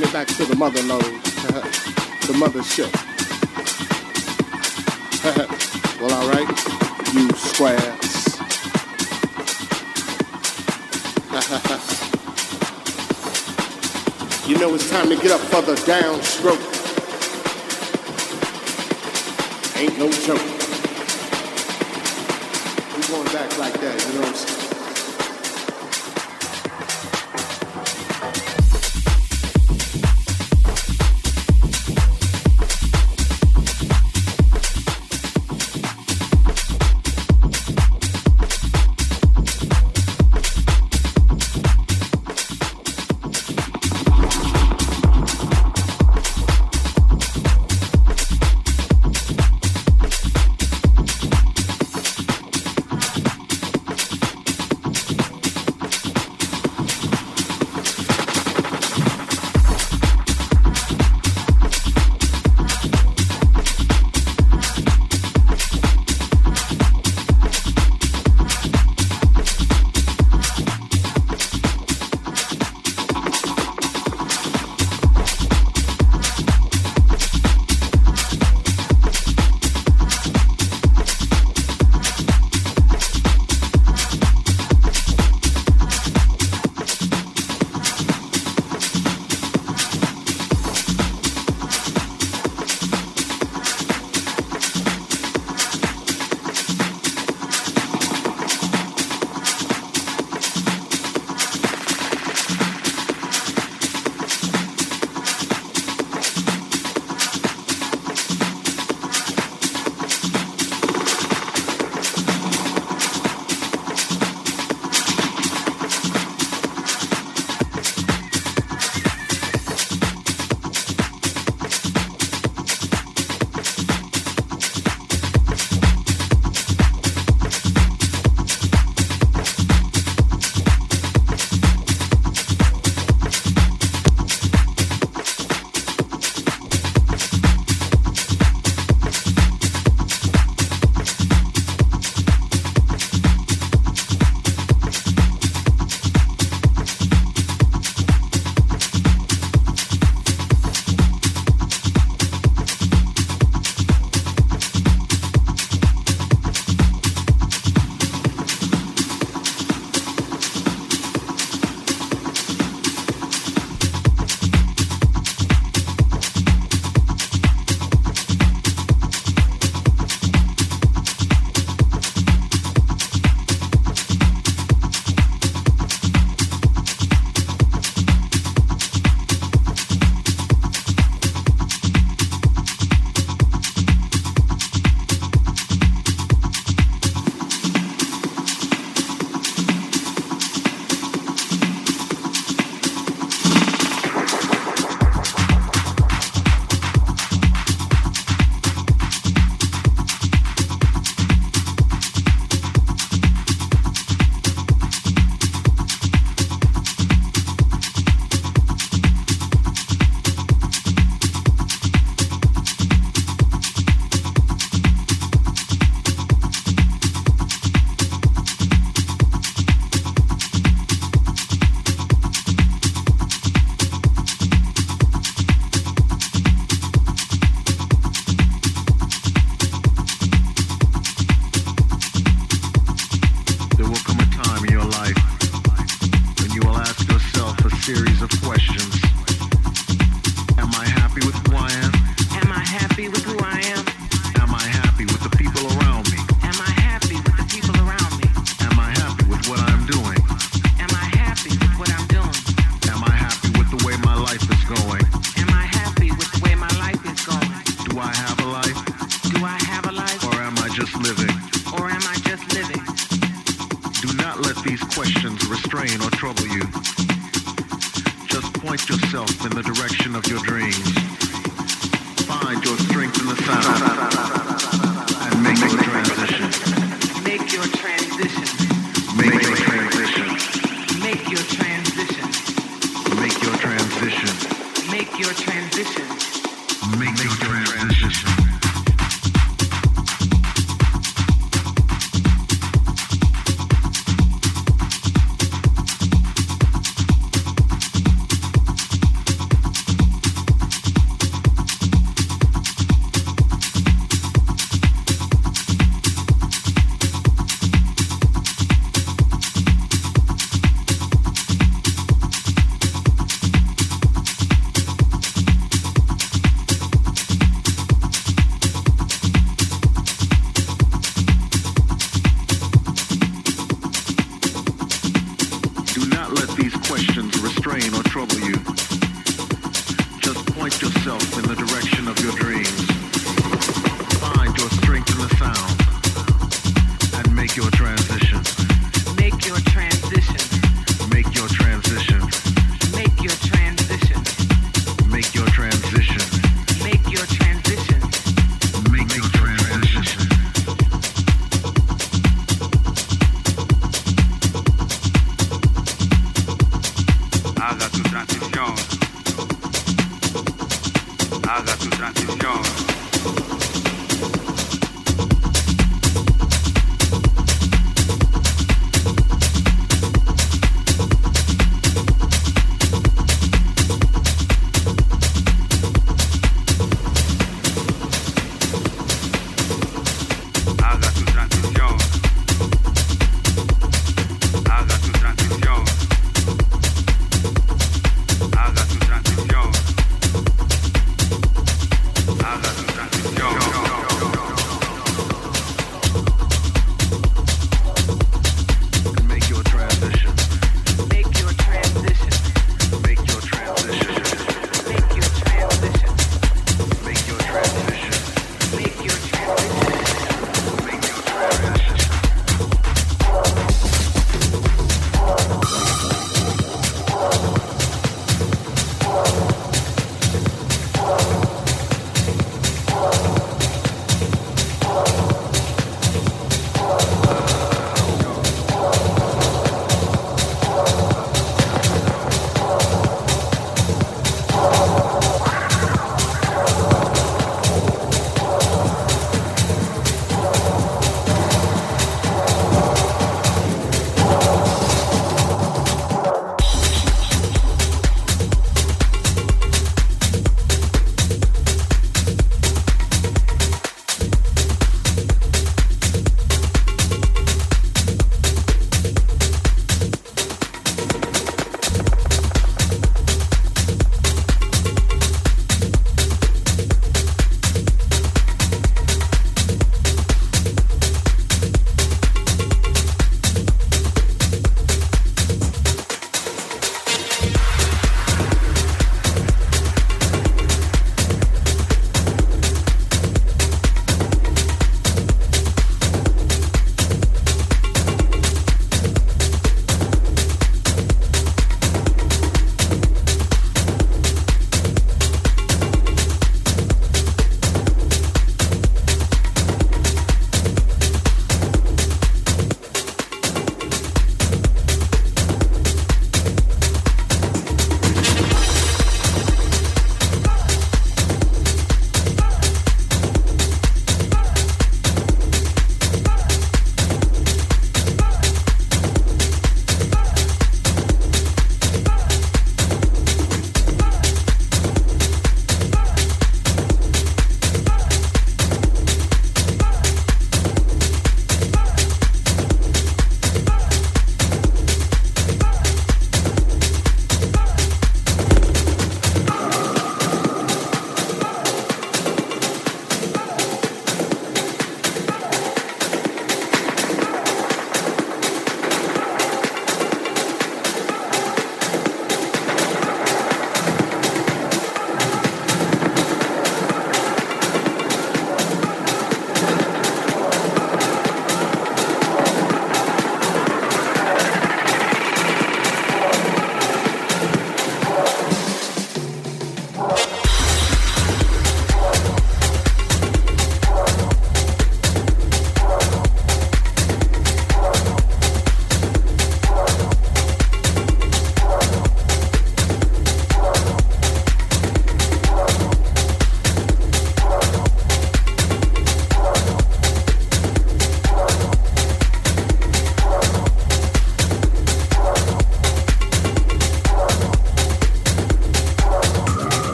taking it back to the mother lode, the mothership. well, all right, you squares. you know it's time to get up for the downstroke. Ain't no joke.